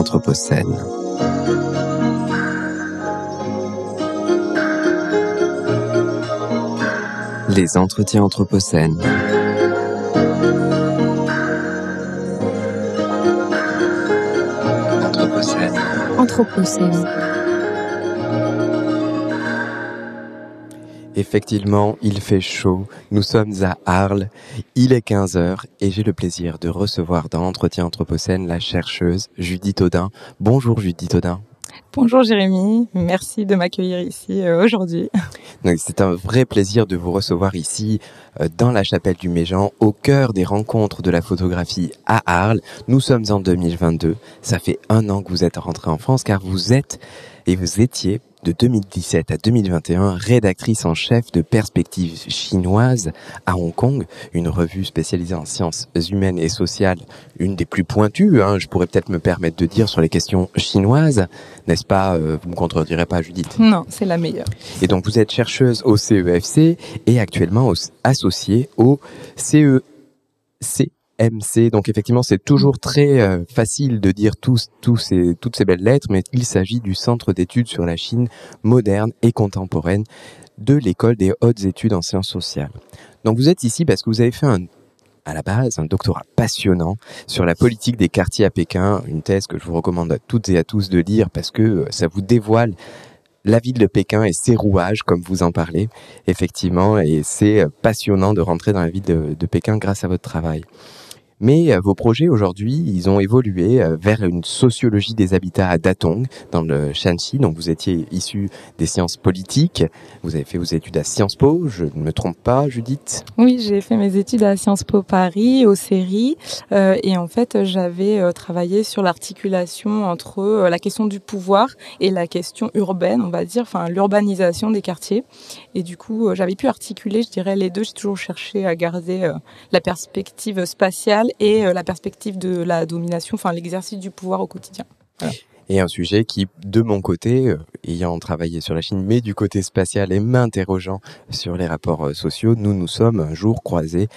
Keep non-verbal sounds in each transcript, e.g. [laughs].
Anthropocène. Les entretiens Anthropocène. Anthropocène. Anthropocène. Effectivement, il fait chaud. Nous sommes à Arles. Il est 15h et j'ai le plaisir de recevoir dans Entretien Anthropocène la chercheuse Judith Audin. Bonjour Judith Audin. Bonjour Jérémy, merci de m'accueillir ici euh, aujourd'hui. [laughs] C'est un vrai plaisir de vous recevoir ici euh, dans la chapelle du Méjean, au cœur des rencontres de la photographie à Arles. Nous sommes en 2022. Ça fait un an que vous êtes rentré en France car vous êtes et vous étiez de 2017 à 2021 rédactrice en chef de Perspectives chinoises à Hong Kong, une revue spécialisée en sciences humaines et sociales, une des plus pointues, hein, je pourrais peut-être me permettre de dire, sur les questions chinoises, n'est-ce pas euh, Vous me contredirez pas, Judith? Non, c'est la meilleure. Et donc vous êtes chercheuse au CEFC et actuellement associée au CEC MC. Donc effectivement, c'est toujours très euh, facile de dire tous, tous ces, toutes ces belles lettres, mais il s'agit du Centre d'études sur la Chine moderne et contemporaine de l'école des hautes études en sciences sociales. Donc vous êtes ici parce que vous avez fait un à la base un doctorat passionnant sur la politique des quartiers à Pékin, une thèse que je vous recommande à toutes et à tous de lire parce que euh, ça vous dévoile la ville de Pékin et ses rouages, comme vous en parlez, effectivement, et c'est euh, passionnant de rentrer dans la ville de, de Pékin grâce à votre travail. Mais euh, vos projets aujourd'hui, ils ont évolué euh, vers une sociologie des habitats à Datong, dans le Shanxi. Donc vous étiez issu des sciences politiques. Vous avez fait vos études à Sciences Po, je ne me trompe pas, Judith? Oui, j'ai fait mes études à Sciences Po Paris, au CERI. Euh, et en fait, j'avais travaillé sur l'articulation entre la question du pouvoir et la question urbaine, on va dire, enfin l'urbanisation des quartiers. Et du coup, j'avais pu articuler, je dirais, les deux. J'ai toujours cherché à garder la perspective spatiale et euh, la perspective de la domination, enfin l'exercice du pouvoir au quotidien. Et un sujet qui, de mon côté, euh, ayant travaillé sur la Chine, mais du côté spatial et m'interrogeant sur les rapports euh, sociaux, nous nous sommes un jour croisés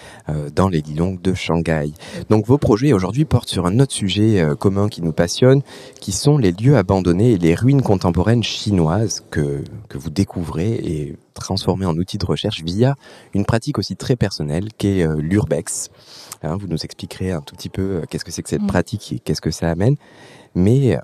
dans les Lilongs de Shanghai. Donc vos projets aujourd'hui portent sur un autre sujet commun qui nous passionne, qui sont les lieux abandonnés et les ruines contemporaines chinoises que, que vous découvrez et transformez en outils de recherche via une pratique aussi très personnelle qu'est l'urbex. Hein, vous nous expliquerez un tout petit peu euh, qu'est-ce que c'est que cette mm. pratique et qu'est-ce que ça amène. Mais euh,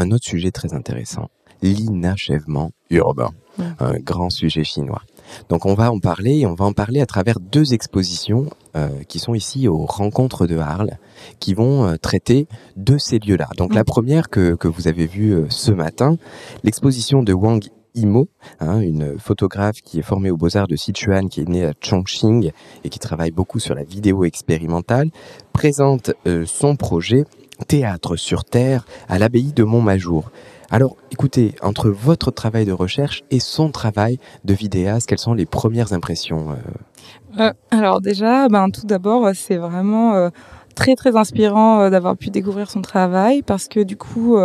un autre sujet très intéressant, l'inachèvement urbain, un grand sujet chinois. Donc on va en parler et on va en parler à travers deux expositions euh, qui sont ici aux rencontres de Arles, qui vont traiter de ces lieux-là. Donc la première que, que vous avez vue ce matin, l'exposition de Wang Imo, hein, une photographe qui est formée aux Beaux-Arts de Sichuan, qui est née à Chongqing et qui travaille beaucoup sur la vidéo expérimentale, présente euh, son projet Théâtre sur Terre à l'abbaye de Montmajour. Alors, écoutez, entre votre travail de recherche et son travail de vidéaste, quelles sont les premières impressions euh? Euh, Alors déjà, ben, tout d'abord, c'est vraiment très très inspirant d'avoir pu découvrir son travail parce que du coup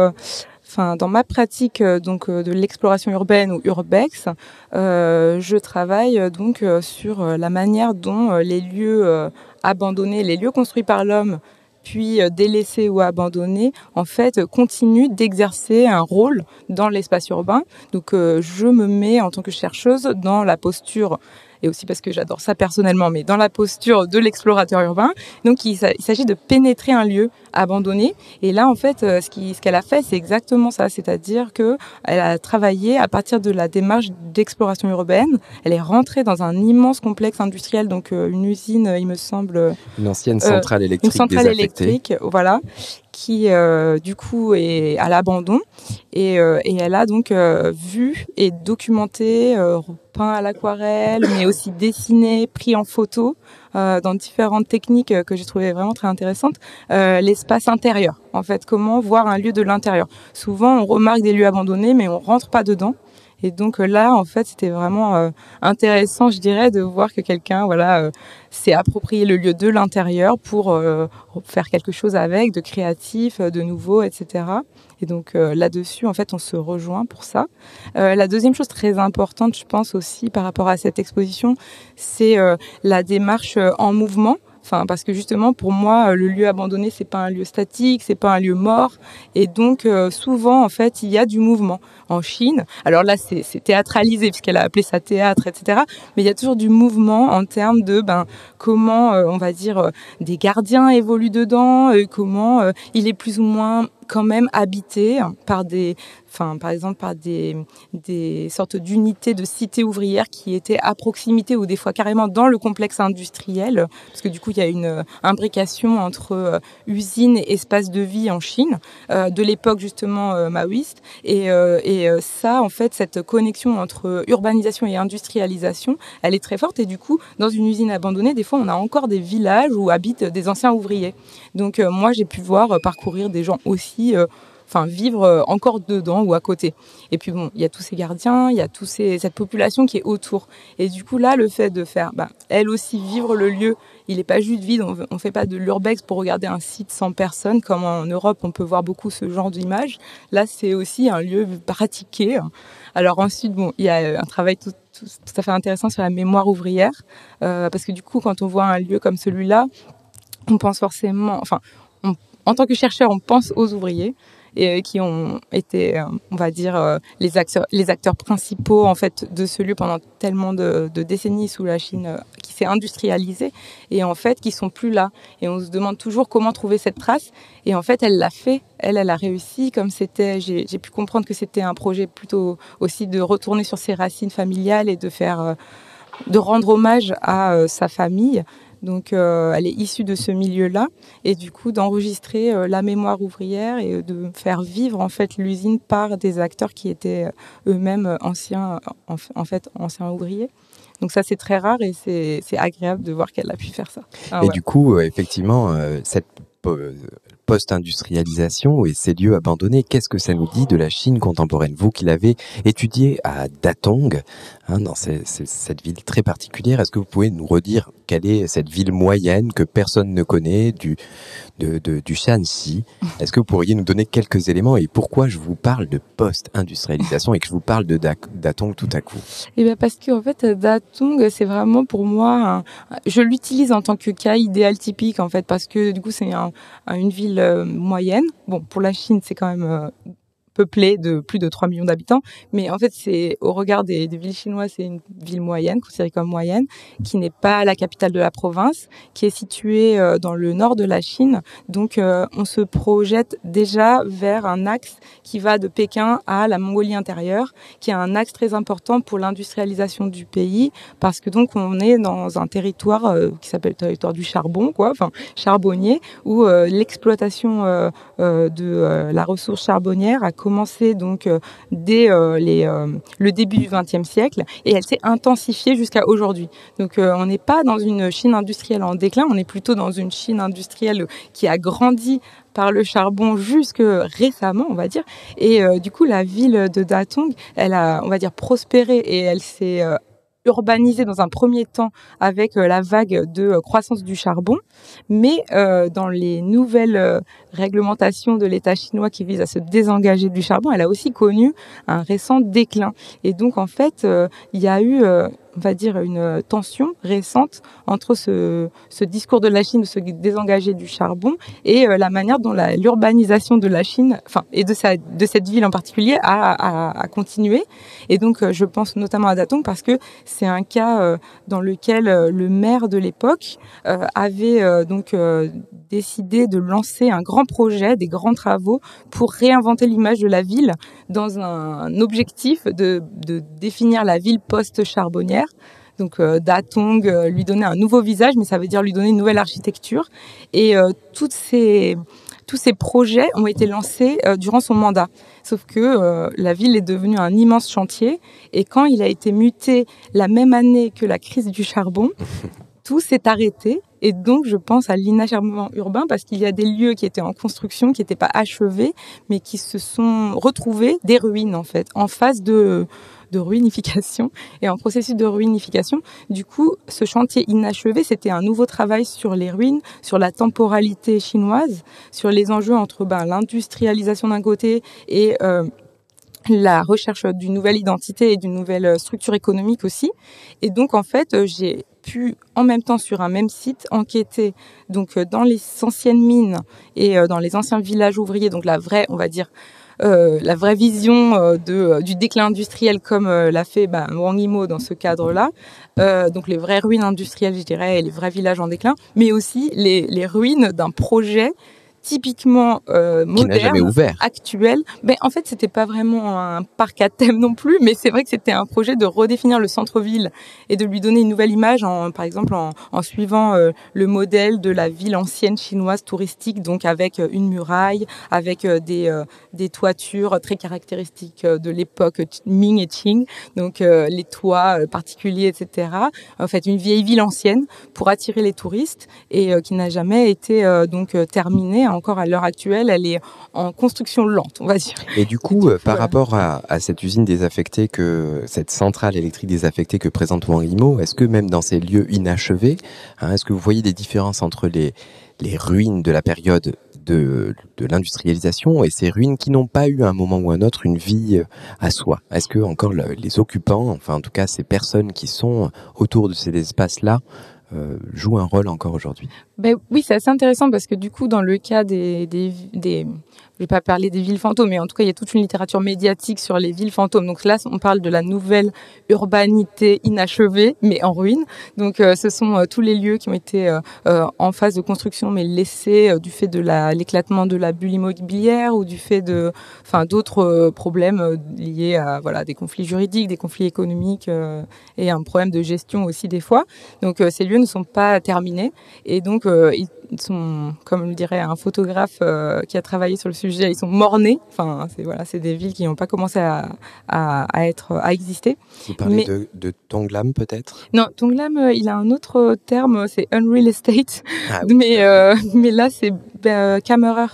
dans ma pratique euh, donc euh, de l'exploration urbaine ou urbex, euh, je travaille donc sur la manière dont les lieux abandonnés, les lieux construits par l'homme puis délaissés ou abandonnés, en fait, continuent d'exercer un rôle dans l'espace urbain. Donc, je me mets en tant que chercheuse dans la posture et aussi parce que j'adore ça personnellement, mais dans la posture de l'explorateur urbain. Donc il, s'agit de pénétrer un lieu abandonné. Et là, en fait, euh, ce qu'elle a fait, c'est exactement ça, c'est-à-dire que elle a travaillé à partir de la démarche d'exploration urbaine. Elle est rentrée dans un immense complexe industriel, donc euh, une usine, il me semble. Une ancienne centrale électrique. Une centrale électrique, voilà, qui euh, du coup est à l'abandon et, euh, et, elle a donc euh, vu et documenté, peint à l'aquarelle, mais aussi dessiné, pris en photo dans différentes techniques que j'ai trouvées vraiment très intéressantes, l'espace intérieur. En fait, comment voir un lieu de l'intérieur. Souvent, on remarque des lieux abandonnés, mais on rentre pas dedans. Et donc là, en fait, c'était vraiment intéressant, je dirais, de voir que quelqu'un, voilà, s'est approprié le lieu de l'intérieur pour faire quelque chose avec, de créatif, de nouveau, etc. Et donc euh, là-dessus, en fait, on se rejoint pour ça. Euh, la deuxième chose très importante, je pense aussi par rapport à cette exposition, c'est euh, la démarche en mouvement Enfin, parce que justement, pour moi, le lieu abandonné, c'est pas un lieu statique, c'est pas un lieu mort. Et donc, souvent, en fait, il y a du mouvement en Chine. Alors là, c'est théâtralisé puisqu'elle a appelé ça théâtre, etc. Mais il y a toujours du mouvement en termes de ben, comment, on va dire, des gardiens évoluent dedans, comment il est plus ou moins quand même habité par des, enfin, par exemple par des, sortes d'unités de cités ouvrières qui étaient à proximité ou des fois carrément dans le complexe industriel, parce que du coup il y a une imbrication entre euh, usines et espaces de vie en Chine euh, de l'époque justement euh, maoïste et ça en fait cette connexion entre urbanisation et industrialisation, elle est très forte et du coup dans une usine abandonnée des fois on a encore des villages où habitent des anciens ouvriers. Donc moi j'ai pu voir parcourir des gens aussi enfin vivre euh, encore dedans ou à côté. Et puis bon, il y a tous ces gardiens, il y a tous ces, cette population qui est autour. Et du coup là, le fait de faire, bah, elle aussi vivre le lieu, il n'est pas juste vide. On ne fait pas de l'urbex pour regarder un site sans personne, comme en Europe, on peut voir beaucoup ce genre d'images. Là, c'est aussi un lieu pratiqué. Alors ensuite, bon, il y a un travail tout, à fait intéressant sur la mémoire ouvrière, euh, parce que du coup, quand on voit un lieu comme celui-là, on pense forcément, enfin, en tant que chercheur, on pense aux ouvriers et euh, qui ont été, euh, on va dire, euh, les acteurs, principaux en fait de ce lieu pendant tellement de, de décennies sous la Chine qui s'est industrialisée et en fait qui sont plus là. Et on se demande toujours comment trouver cette trace. Et en fait, elle l'a fait. Elle, elle a réussi. Comme c'était, j'ai pu comprendre que c'était un projet plutôt aussi de retourner sur ses racines familiales et de faire, de rendre hommage à sa famille. Donc, euh, elle est issue de ce milieu-là, et du coup, d'enregistrer euh, la mémoire ouvrière et de faire vivre en fait l'usine par des acteurs qui étaient euh, eux-mêmes anciens, en, fait, anciens ouvriers. Donc ça, c'est très rare et c'est agréable de voir qu'elle a pu faire ça. Ah et du coup, effectivement, cette post-industrialisation et ces lieux abandonnés, qu'est-ce que ça nous dit de la Chine contemporaine Vous qui l'avez étudié à Datong, hein, dans cette ville très particulière, est-ce que vous pouvez nous redire quelle est cette ville moyenne que personne ne connaît du, de, du Shanxi? Est-ce que vous pourriez nous donner quelques éléments et pourquoi je vous parle de post-industrialisation et que je vous parle de Datong tout à coup? Eh bien parce qu'en fait, Datong, c'est vraiment pour moi, je l'utilise en tant que cas idéal typique en fait, parce que du coup, c'est un, une ville moyenne. Bon, pour la Chine, c'est quand même euh, peuplée de plus de 3 millions d'habitants. Mais en fait, c'est au regard des, villes chinoises, c'est une ville moyenne, considérée comme moyenne, qui n'est pas la capitale de la province, qui est située euh, dans le nord de la Chine. Donc, euh, on se projette déjà vers un axe qui va de Pékin à la Mongolie intérieure, qui est un axe très important pour l'industrialisation du pays, parce que donc on est dans un territoire euh, qui s'appelle le territoire du charbon, quoi, enfin charbonnier, où l'exploitation de la ressource charbonnière a commencé donc euh, dès euh, euh, le début du XXe siècle et elle s'est intensifiée jusqu'à aujourd'hui. Donc on n'est pas dans une Chine industrielle en déclin, on est plutôt dans une Chine industrielle qui a grandi par le charbon jusque récemment, on va dire. Et du coup, la ville de Datong, elle a, on va dire, prospéré et elle s'est urbanisée dans un premier temps avec la vague de croissance du charbon, mais dans les nouvelles réglementation de l'État chinois qui vise à se désengager du charbon, elle a aussi connu un récent déclin. Et donc, en fait, euh, il y a eu, euh, on va dire, une tension récente entre ce, discours de la Chine de se désengager du charbon et euh, la manière dont l'urbanisation de la Chine, enfin, et de, cette ville en particulier, a, continué. Et donc, je pense notamment à Datong parce que c'est un cas dans lequel le maire de l'époque avait donc décidé de lancer un grand projet, des grands travaux pour réinventer l'image de la ville dans un objectif de, définir la ville post-charbonnière. Donc euh, Datong euh, lui donner un nouveau visage, mais ça veut dire lui donner une nouvelle architecture. Et euh, toutes ces, tous ces projets ont été lancés durant son mandat. Sauf que la ville est devenue un immense chantier. Et quand il a été muté la même année que la crise du charbon, [laughs] tout s'est arrêté et donc, je pense à l'inachèvement urbain parce qu'il y a des lieux qui étaient en construction, qui n'étaient pas achevés, mais qui se sont retrouvés des ruines, en fait, en phase de, de ruinification et en processus de ruinification. Du coup, ce chantier inachevé, c'était un nouveau travail sur les ruines, sur la temporalité chinoise, sur les enjeux entre ben, l'industrialisation d'un côté et euh, la recherche d'une nouvelle identité et d'une nouvelle structure économique aussi. Et donc en fait, j'ai pu en même temps sur un même site enquêter donc dans les anciennes mines et dans les anciens villages ouvriers, donc la vraie, on va dire, euh, la vraie vision euh, de, euh, du déclin industriel comme l'a fait bah, Wang Yimou dans ce cadre-là. donc les vraies ruines industrielles, je dirais, et les vrais villages en déclin, mais aussi les, les ruines d'un projet typiquement euh, moderne, ouvert. actuel. Ben, en fait, c'était pas vraiment un parc à thème non plus, mais c'est vrai que c'était un projet de redéfinir le centre-ville et de lui donner une nouvelle image, en, par exemple en, en suivant euh, le modèle de la ville ancienne chinoise touristique, donc avec euh, une muraille, avec euh, des, des toitures très caractéristiques de l'époque Ming et Qing, donc les toits particuliers, etc. En fait, une vieille ville ancienne pour attirer les touristes et qui n'a jamais été donc terminée encore à l'heure actuelle, elle est en construction lente, on va dire. Et du coup, euh, par rapport à, cette usine désaffectée, que cette centrale électrique désaffectée que présente Wang Yimou, est-ce que même dans ces lieux inachevés, hein, est-ce que vous voyez des différences entre les, les ruines de la période de, de l'industrialisation et ces ruines qui n'ont pas eu à un moment ou un autre une vie euh, à soi? Est-ce que encore les occupants, enfin en tout cas ces personnes qui sont autour de ces espaces-là, euh, joue un rôle encore aujourd'hui? Ben oui, c'est assez intéressant parce que du coup, dans le cas des, des, des je vais pas parler des villes fantômes, mais en tout cas, il y a toute une littérature médiatique sur les villes fantômes. Donc là, on parle de la nouvelle urbanité inachevée, mais en ruine. Donc, euh, ce sont euh, tous les lieux qui ont été euh, en phase de construction, mais laissés du fait de l'éclatement de la bulle immobilière ou du fait de, enfin, d'autres problèmes liés à voilà des conflits juridiques, des conflits économiques et un problème de gestion aussi des fois. Donc, ces lieux ne sont pas terminés et donc ils sont, comme le dirait un photographe qui a travaillé sur le sujet, ils sont mornés. Enfin, c'est voilà, c'est des villes qui n'ont pas commencé à, à, à, être, à exister. Vous parlez Mais, de, de, Tonglam peut-être? Non, Tonglam, euh, il a un autre terme, c'est unreal estate. Ah, oui. [laughs] mais, euh, mais là, c'est ben, Kammerer.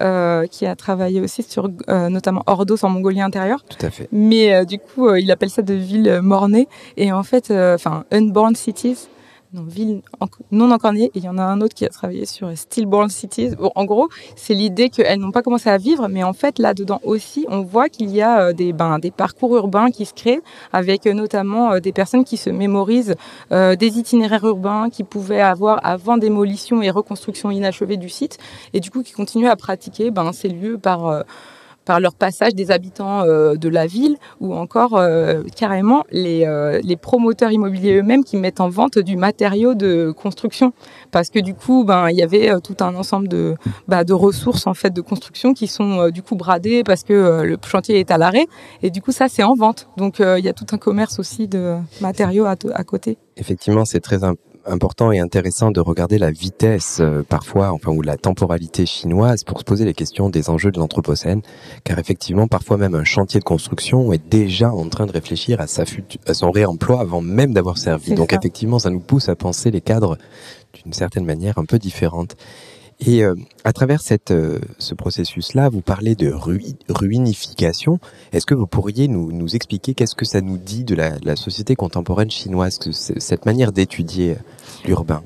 Euh, qui a travaillé aussi sur euh, notamment Ordos en Mongolie intérieure. Tout à fait. Mais euh, du coup, il appelle ça de villes mornées. Et en fait, enfin, unborn cities, non, ville non encornée. Et il y en a un autre qui a travaillé sur Stillborn Cities. Bon, en gros, c'est l'idée qu'elles n'ont pas commencé à vivre, mais en fait, là-dedans aussi, on voit qu'il y a euh, des, ben, des parcours urbains qui se créent, avec euh, notamment euh, des personnes qui se mémorisent des itinéraires urbains qu'ils pouvaient avoir avant démolition et reconstruction inachevée du site, et du coup, qui continuent à pratiquer ben, ces lieux par par leur passage des habitants euh, de la ville ou encore euh, carrément les, euh, les promoteurs immobiliers eux-mêmes qui mettent en vente du matériau de construction. Parce que du coup ben il y avait tout un ensemble de bah, de ressources en fait de construction qui sont du coup bradées parce que le chantier est à l'arrêt. Et du coup ça c'est en vente. Donc il y a tout un commerce aussi de matériaux à, à côté. Effectivement c'est très important important et intéressant de regarder la vitesse euh, parfois, enfin ou la temporalité chinoise pour se poser les questions des enjeux de l'anthropocène, car effectivement parfois même un chantier de construction est déjà en train de réfléchir à, sa à son réemploi avant même d'avoir servi. Donc ça. effectivement, ça nous pousse à penser les cadres d'une certaine manière un peu différente. Et euh, à travers euh, ce processus-là, vous parlez de ru ruinification. Est-ce que vous pourriez nous, expliquer qu'est-ce que ça nous dit de la, société contemporaine chinoise, que cette manière d'étudier l'urbain?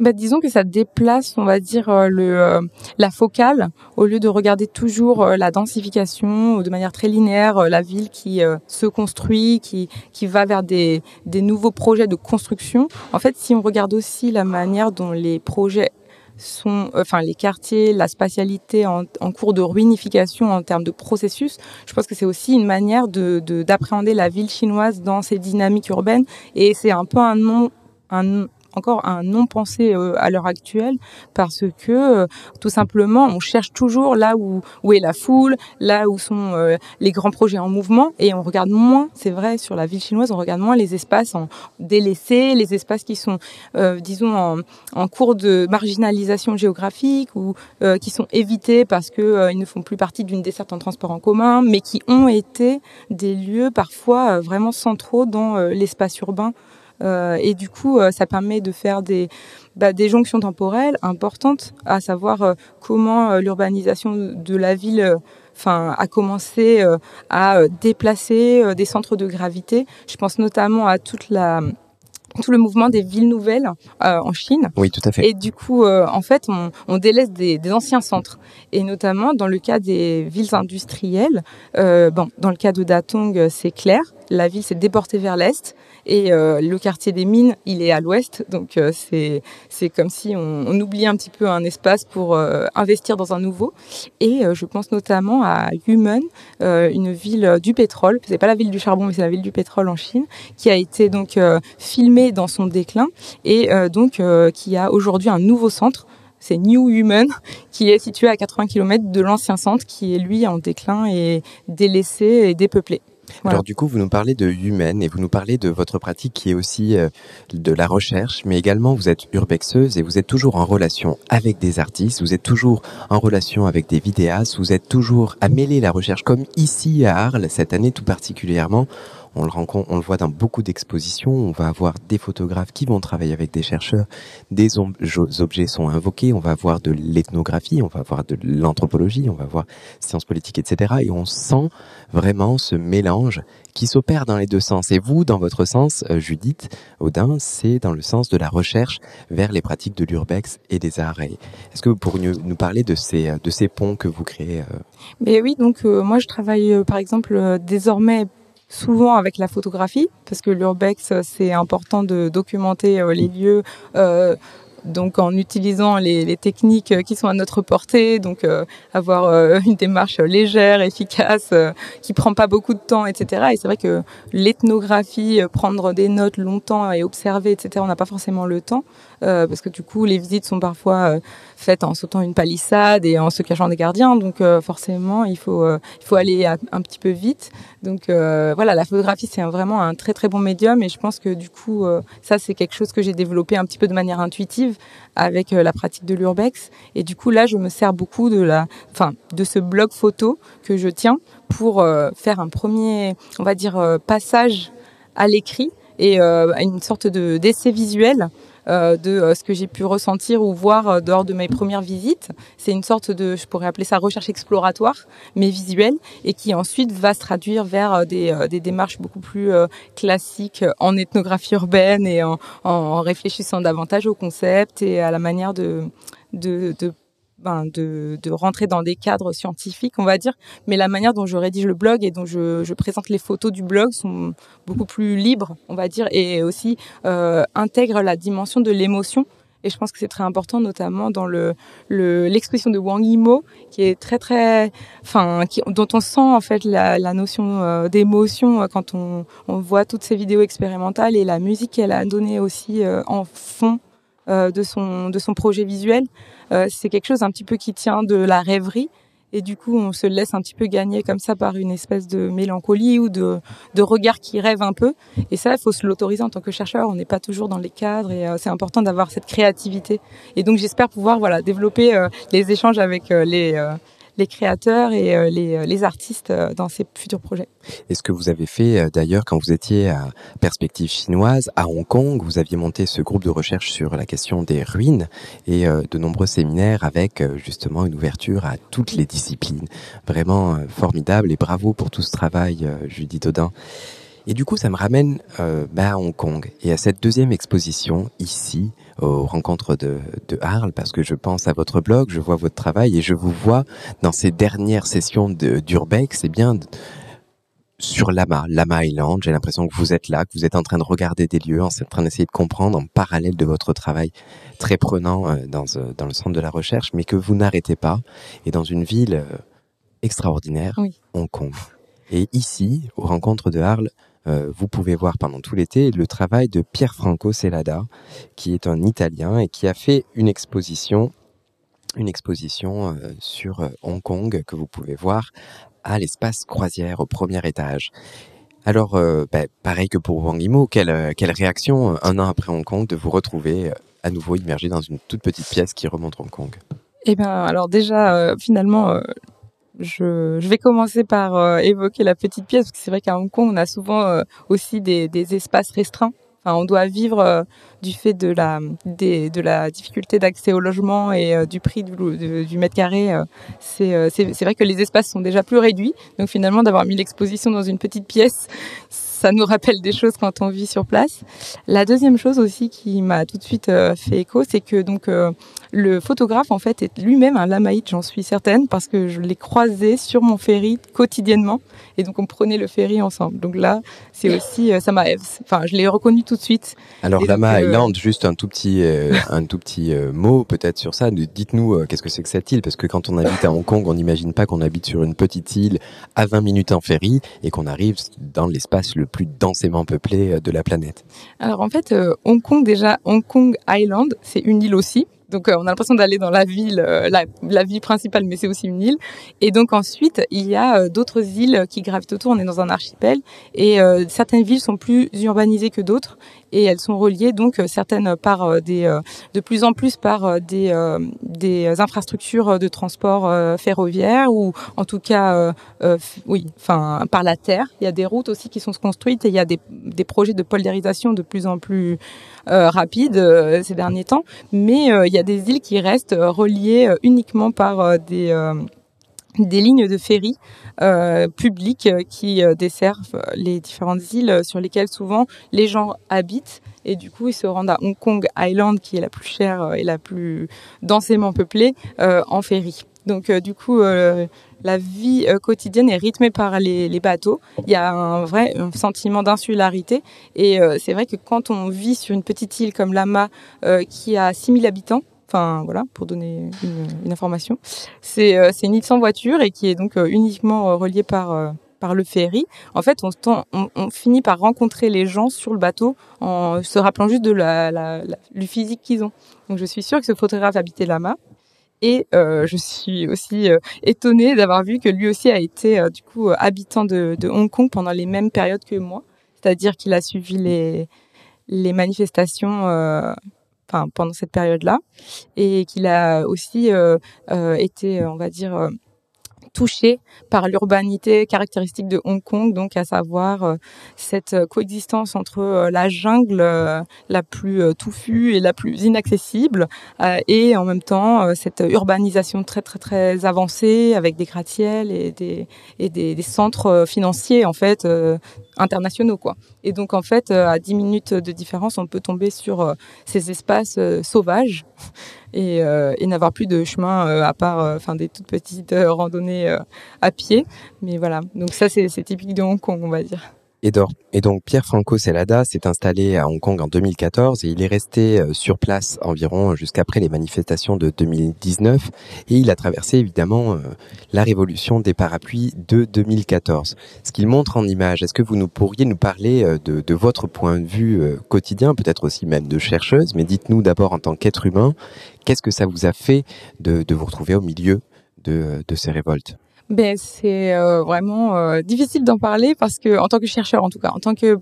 Bah, disons que ça déplace, on va dire, euh, le, euh, la focale, au lieu de regarder toujours euh, la densification de manière très linéaire, euh, la ville qui euh, se construit, qui, qui va vers des, des nouveaux projets de construction. En fait, si on regarde aussi la manière dont les projets sont, enfin les quartiers, la spatialité en, cours de ruinification en termes de processus. Je pense que c'est aussi une manière de d'appréhender la ville chinoise dans ses dynamiques urbaines et c'est un peu un nom encore un non pensé euh, à l'heure actuelle parce que euh, tout simplement on cherche toujours là où, est la foule, là où sont euh, les grands projets en mouvement et on regarde moins, c'est vrai sur la ville chinoise, on regarde moins les espaces délaissés, les espaces qui sont disons en, cours de marginalisation géographique ou qui sont évités parce que euh, ils ne font plus partie d'une desserte en transport en commun, mais qui ont été des lieux parfois vraiment centraux dans l'espace urbain euh, et du coup, euh, ça permet de faire des, bah, des jonctions temporelles importantes, à savoir euh, comment l'urbanisation de la ville enfin a commencé à déplacer des centres de gravité. Je pense notamment à toute la tout le mouvement des villes nouvelles euh, en Chine. Oui, tout à fait. Et du coup, euh, en fait, on, on délaisse des, des, anciens centres. Et notamment dans le cas des villes industrielles, euh, bon, dans le cas de Datong, c'est clair, la ville s'est déportée vers l'est et euh, le quartier des mines, il est à l'ouest. Donc euh, c'est comme si on, on, oubliait un petit peu un espace pour euh, investir dans un nouveau. Et je pense notamment à Yumen, une ville du pétrole. C'est pas la ville du charbon, mais c'est la ville du pétrole en Chine, qui a été donc filmée dans son déclin et donc qui a aujourd'hui un nouveau centre c'est New Human, [laughs] qui est situé à 80 km de l'ancien centre, qui est lui en déclin et délaissé et dépeuplé. Alors du coup, vous nous parlez de Humaine et vous nous parlez de votre pratique qui est aussi euh, de la recherche, mais également vous êtes urbexeuse et vous êtes toujours en relation avec des artistes, vous êtes toujours en relation avec des vidéastes, vous êtes toujours à mêler la recherche comme ici à Arles, cette année tout particulièrement. On le rencontre, on le voit dans beaucoup d'expositions. On va avoir des photographes qui vont travailler avec des chercheurs. Des objets sont invoqués. On va avoir de l'ethnographie, on va avoir de l'anthropologie, on va avoir sciences politiques, etc. Et on sent vraiment ce mélange qui s'opère dans les deux sens. Et vous, dans votre sens, euh, Judith Audin, c'est dans le sens de la recherche vers les pratiques de l'urbex et des arts. Est-ce que vous pourriez nous parler de ces, ponts que vous créez euh Mais oui, donc euh, moi je travaille par exemple désormais souvent avec la photographie, parce que l'urbex, c'est important de documenter euh, les lieux. Euh, donc en utilisant les, techniques qui sont à notre portée, donc euh, avoir euh, [laughs] une démarche légère, efficace, euh, qui prend pas beaucoup de temps, etc. Et c'est vrai que l'ethnographie, prendre des notes longtemps et observer, etc. On n'a pas forcément le temps euh, parce que du coup les visites sont parfois euh, faites en sautant une palissade et en se cachant des gardiens, donc euh, forcément il faut il faut aller un petit peu vite. Donc voilà, la photographie c'est vraiment un très très bon médium. Et je pense que du coup ça c'est quelque chose que j'ai développé un petit peu de manière intuitive avec la pratique de l'urbex. Et du coup là je me sers beaucoup de la enfin de ce blog photo que je tiens pour faire un premier on va dire passage à l'écrit et euh, une sorte de d'essai visuel euh, de euh, ce que j'ai pu ressentir ou voir lors de mes premières visites. C'est une sorte de, je pourrais appeler ça recherche exploratoire, mais visuelle, et qui ensuite va se traduire vers des, démarches beaucoup plus classiques en ethnographie urbaine et en, réfléchissant davantage au concept et à la manière de ben, de, rentrer dans des cadres scientifiques, on va dire, mais la manière dont je rédige le blog et dont je, présente les photos du blog sont beaucoup plus libres, on va dire, et aussi euh, intègrent la dimension de l'émotion. Et je pense que c'est très important, notamment dans le l'exposition le, de Wang Yimou, qui est très très, qui, dont on sent en fait la, notion euh, d'émotion euh, quand on, voit toutes ces vidéos expérimentales et la musique qu'elle a donnée aussi en fond de son projet visuel. Euh, c'est quelque chose un petit peu qui tient de la rêverie. Et du coup, on se laisse un petit peu gagner comme ça par une espèce de mélancolie ou de, de regard qui rêve un peu. Et ça, il faut se l'autoriser en tant que chercheur. On n'est pas toujours dans les cadres et euh, c'est important d'avoir cette créativité. Et donc, j'espère pouvoir voilà développer euh, les échanges avec euh, les les créateurs et euh, les, euh, les, artistes euh, dans ces futurs projets. Et ce que vous avez fait d'ailleurs quand vous étiez à Perspective chinoise à Hong Kong, vous aviez monté ce groupe de recherche sur la question des ruines et de nombreux séminaires avec justement une ouverture à toutes les disciplines. Vraiment formidable et bravo pour tout ce travail, Judith Audin. Et du coup, ça me ramène bah, à Hong Kong et à cette deuxième exposition ici, aux rencontres de, de Arles, parce que je pense à votre blog, je vois votre travail et je vous vois dans ces dernières sessions d'Urbex, c'est bien sur Lama, Lama Island. J'ai l'impression que vous êtes là, que vous êtes en train de regarder des lieux, en train d'essayer de comprendre en parallèle de votre travail très prenant euh, dans, euh, dans le centre de la recherche, mais que vous n'arrêtez pas. Et dans une ville euh, extraordinaire, oui. Hong Kong. Et ici, aux rencontres de Arles, euh, vous pouvez voir pendant tout l'été le travail de Pierre Franco Celada, qui est un Italien et qui a fait une exposition, une exposition euh, sur euh, Hong Kong que vous pouvez voir à l'espace croisière au premier étage. Alors, bah, pareil que pour Wang Yimou, quelle, quelle réaction un an après Hong Kong de vous retrouver à nouveau immergé dans une toute petite pièce qui remonte Hong Kong? Eh bien, alors déjà, finalement je, vais commencer par euh, évoquer la petite pièce, parce que c'est vrai qu'à Hong Kong, on a souvent euh, aussi des, espaces restreints. Enfin, on doit vivre euh, du fait de la, difficulté d'accès au logement et du prix du, mètre carré. C'est vrai que les espaces sont déjà plus réduits. Donc finalement, d'avoir mis l'exposition dans une petite pièce, ça nous rappelle des choses quand on vit sur place. La deuxième chose aussi qui m'a tout de suite fait écho, c'est que donc le photographe, en fait, est lui-même un lamaïte, j'en suis certaine, parce que je l'ai croisé sur mon ferry quotidiennement. Et donc, on prenait le ferry ensemble. Donc là, c'est aussi, euh, ça m'a, enfin, je l'ai reconnu tout de suite. Alors, Lama euh, Island, juste un tout petit, euh, un tout petit mot peut-être sur ça. Dites-nous, qu'est-ce que c'est que cette île? Parce que quand on habite à Hong Kong, on n'imagine pas qu'on habite sur une petite île à 20 minutes en ferry et qu'on arrive dans l'espace le plus densément peuplé de la planète. Alors, en fait, Hong Kong, déjà, Hong Kong Island, c'est une île aussi. Donc euh, on a l'impression d'aller dans la ville, euh, la, ville principale, mais c'est aussi une île. Et donc ensuite, il y a euh, d'autres îles qui gravitent autour. On est dans un archipel et certaines villes sont plus urbanisées que d'autres et elles sont reliées donc certaines par des de plus en plus par des des infrastructures de transport ferroviaire ou en tout cas oui, enfin par la terre. Il y a des routes aussi qui sont construites et il y a des des projets de poldérisation de plus en plus rapides ces derniers temps, mais il y a des îles qui restent euh, reliées euh, uniquement par euh, des des lignes de ferry euh, publiques qui desservent les différentes îles sur lesquelles souvent les gens habitent et du coup ils se rendent à Hong Kong Island qui est la plus chère et la plus densément peuplée en ferry. Donc du coup la vie quotidienne est rythmée par les, les, bateaux. Il y a un vrai sentiment d'insularité et c'est vrai que quand on vit sur une petite île comme Lama qui a 6000 habitants, Enfin voilà, pour donner une, information. C'est euh, c'est une île sans voiture et qui est donc euh, uniquement euh, reliée par par le ferry. En fait, on, finit par rencontrer les gens sur le bateau en se rappelant juste de la, du physique qu'ils ont. Donc je suis sûre que ce photographe habitait Lama. Et je suis aussi étonnée d'avoir vu que lui aussi a été du coup habitant de, de, Hong Kong pendant les mêmes périodes que moi. C'est-à-dire qu'il a suivi les, les manifestations pendant cette période-là, et qu'il a aussi euh, euh, été, on va dire, euh, touché par l'urbanité caractéristique de Hong Kong, donc à savoir euh, cette euh, coexistence entre euh, la jungle la plus touffue et la plus inaccessible, et en même temps cette urbanisation très très très avancée avec des gratte-ciels et des et des, centres financiers en fait internationaux quoi. Et donc en fait à 10 minutes de différence, on peut tomber sur ces espaces sauvages et, euh, et n'avoir plus de chemin euh, à part euh, enfin des toutes petites randonnées à pied. Mais voilà, donc ça c'est typique de Hong Kong, on va dire. Et, donc Pierre Franco Celada s'est installé à Hong Kong en 2014 et il est resté euh, sur place environ jusqu'après les manifestations de 2019 et il a traversé évidemment euh, la révolution des parapluies de 2014. Ce qu'il montre en image, est-ce que vous nous pourriez nous parler euh, de, votre point de vue quotidien, peut-être aussi même de chercheuse, mais dites-nous d'abord en tant qu'être humain, qu'est-ce que ça vous a fait de, vous retrouver au milieu de ces révoltes? Ben, c'est euh, vraiment euh, difficile d'en parler parce que, en tant que chercheur en tout cas, en tant que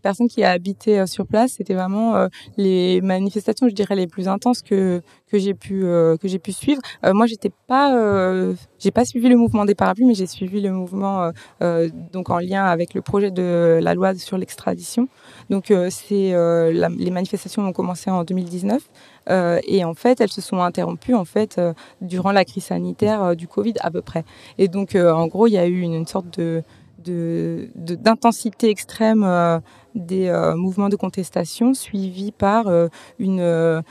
personne qui a habité euh, sur place, c'était vraiment les manifestations, je dirais, les plus intenses que que j'ai pu que j'ai pu suivre. moi, j'étais pas, j'ai pas suivi le mouvement des parapluies, mais j'ai suivi le mouvement donc en lien avec le projet de la loi sur l'extradition. Donc, c'est les manifestations ont commencé en 2019. Euh, et en fait, elles se sont interrompues en fait euh, durant la crise sanitaire euh, du Covid à peu près. Et donc, en gros, il y a eu une, sorte de d'intensité extrême des mouvements de contestation suivis par une,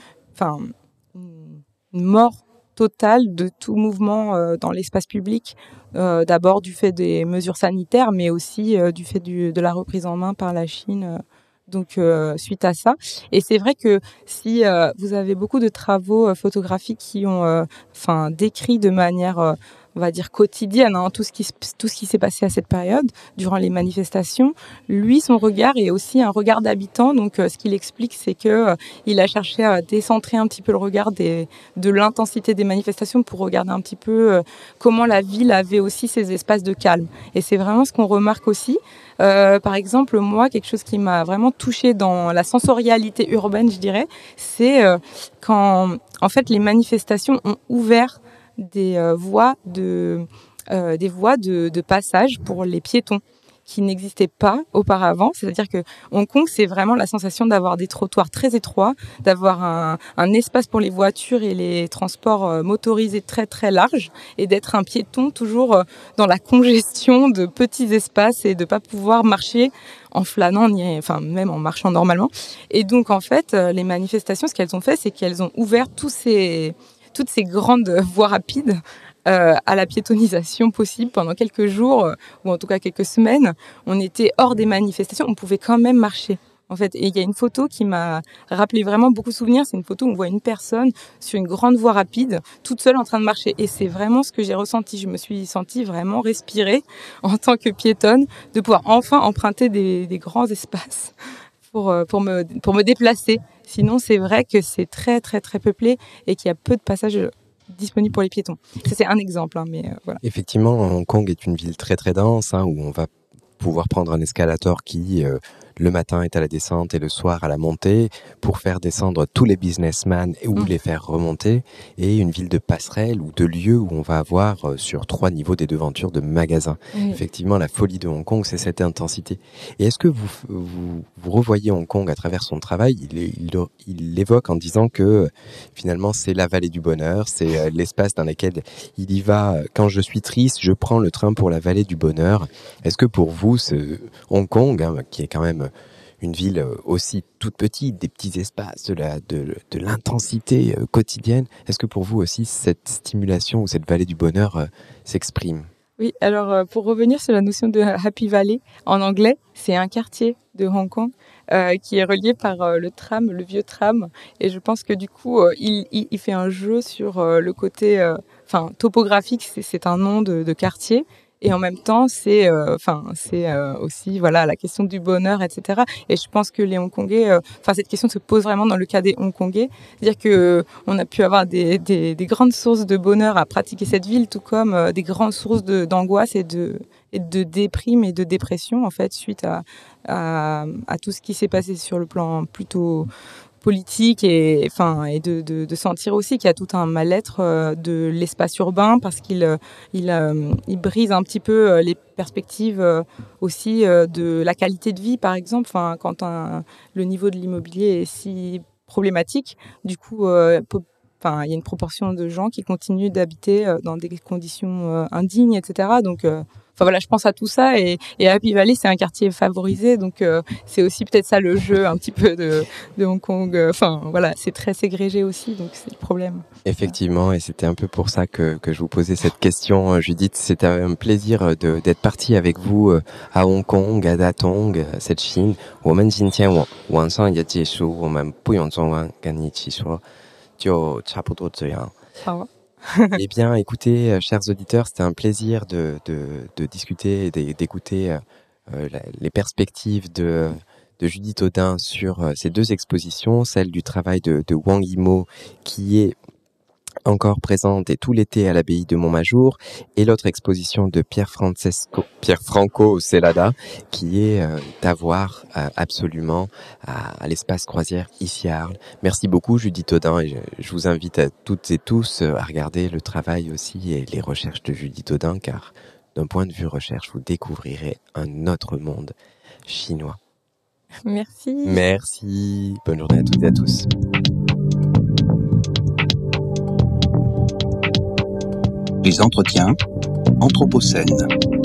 mort totale de tout mouvement dans l'espace public, d'abord du fait des mesures sanitaires, mais aussi du fait de la reprise en main par la Chine donc euh, suite à ça. Et c'est vrai que si euh, vous avez beaucoup de travaux euh, photographiques qui ont, enfin, décrit de manière on va dire quotidienne, hein, tout ce qui tout ce qui s'est passé à cette période durant les manifestations. Lui, son regard est aussi un regard d'habitant. Donc, euh, ce qu'il explique, c'est que euh, il a cherché à décentrer un petit peu le regard de l'intensité des manifestations pour regarder un petit peu euh, comment la ville avait aussi ses espaces de calme. Et c'est vraiment ce qu'on remarque aussi. par exemple, moi, quelque chose qui m'a vraiment touché dans la sensorialité urbaine, je dirais, c'est quand, en fait, les manifestations ont ouvert des euh, voies de euh, des voies de, passage pour les piétons qui n'existait pas auparavant. C'est-à-dire que Hong Kong, c'est vraiment la sensation d'avoir des trottoirs très étroits, d'avoir un, un, espace pour les voitures et les transports euh, motorisés très très large, et d'être un piéton toujours euh, dans la congestion de petits espaces et de pas pouvoir marcher en flânant, ni, enfin même en marchant normalement. Et donc en fait, euh, les manifestations, ce qu'elles ont fait, c'est qu'elles ont ouvert tous ces, toutes ces grandes [laughs] voies rapides euh, à la piétonisation possible pendant quelques jours, euh, ou en tout cas quelques semaines. On était hors des manifestations, on pouvait quand même marcher. En fait, et il y a une photo qui m'a rappelé vraiment beaucoup de souvenirs. C'est une photo où on voit une personne sur une grande voie rapide, toute seule en train de marcher. Et c'est vraiment ce que j'ai ressenti. Je me suis sentie vraiment respirer [laughs] en tant que piétonne, de pouvoir enfin emprunter des, des grands espaces pour, euh, pour, me, pour me déplacer. Sinon, c'est vrai que c'est très, très, très peuplé et qu'il y a peu de passages disponible pour les piétons. C'est un exemple, hein, mais euh, voilà. Effectivement, Hong Kong est une ville très très dense, hein, où on va pouvoir prendre un escalator qui euh, le matin est à la descente et le soir à la montée pour faire descendre tous les businessmen ou mmh. les faire remonter et une ville de passerelle ou de lieux où on va avoir euh, sur trois niveaux des devantures de magasins. Effectivement, la folie de Hong Kong, c'est cette intensité. Et est-ce que vous, vous, vous, revoyez Hong Kong à travers son travail? Il, il, il l'évoque en disant que finalement c'est la vallée du bonheur, c'est euh, l'espace dans lequel il y va. Quand je suis triste, je prends le train pour la vallée du bonheur. Est-ce que pour vous, ce Hong Kong, hein, qui est quand même une ville euh, aussi toute petite, des petits espaces, de, de, de l'intensité euh, quotidienne. Est-ce que pour vous aussi, cette stimulation ou cette vallée du bonheur euh, s'exprime? Oui, alors pour revenir sur la notion de Happy Valley, en anglais, c'est un quartier de Hong Kong euh, qui est relié par euh, le tram, le vieux tram. Et je pense que du coup, euh, il, il, fait un jeu sur le côté, enfin, topographique, c'est un nom de quartier et en même temps c'est euh, enfin c'est euh, aussi voilà la question du bonheur etc et je pense que les Hongkongais euh, enfin cette question se pose vraiment dans le cas des Hongkongais. Dire que on a pu avoir des, des, des, grandes sources de bonheur à pratiquer cette ville tout comme des grandes sources d'angoisse et de déprime et de dépression en fait suite à tout ce qui s'est passé sur le plan plutôt politique et enfin et de, de, sentir aussi qu'il y a tout un mal-être euh, de l'espace urbain parce qu'il euh, il, euh, il brise un petit peu les perspectives aussi de la qualité de vie par exemple. Enfin quand le niveau de l'immobilier est si problématique du coup enfin il y a une proportion de gens qui continuent d'habiter dans des conditions indignes etc donc Enfin voilà, je pense à tout ça et, et Happy Valley c'est un quartier favorisé, donc euh, c'est aussi peut-être ça le jeu un petit peu de, de Hong Kong. Enfin voilà, c'est très ségrégé aussi, donc c'est le problème. Effectivement, et c'était un peu pour ça que, que je vous posais cette question, euh, Judith. C'était un plaisir d'être parti avec vous euh, à Hong Kong, à Datong, cette Chine. 我们今天晚晚上也结束，我们不用中文跟你一起说， 就差不多这样。好。eh bien, écoutez, euh, chers auditeurs, c'était un plaisir de, de, de discuter et d'écouter euh, les perspectives de, de Judith Audin sur euh, ces deux expositions, celle du travail de, de Wang Yimo, qui est encore présente et tout l'été à l'abbaye de Montmajour et l'autre exposition de Pierre Francesco Pierre Franco Celada qui est euh, à voir euh, absolument à, à l'espace croisière ici à Arles. Merci beaucoup Judith Audin et je, je, vous invite à toutes et tous euh, à regarder le travail aussi et les recherches de Judith Audin car d'un point de vue recherche vous découvrirez un autre monde chinois. Merci. Merci. Bonne journée à toutes et à tous. Les entretiens Anthropocène.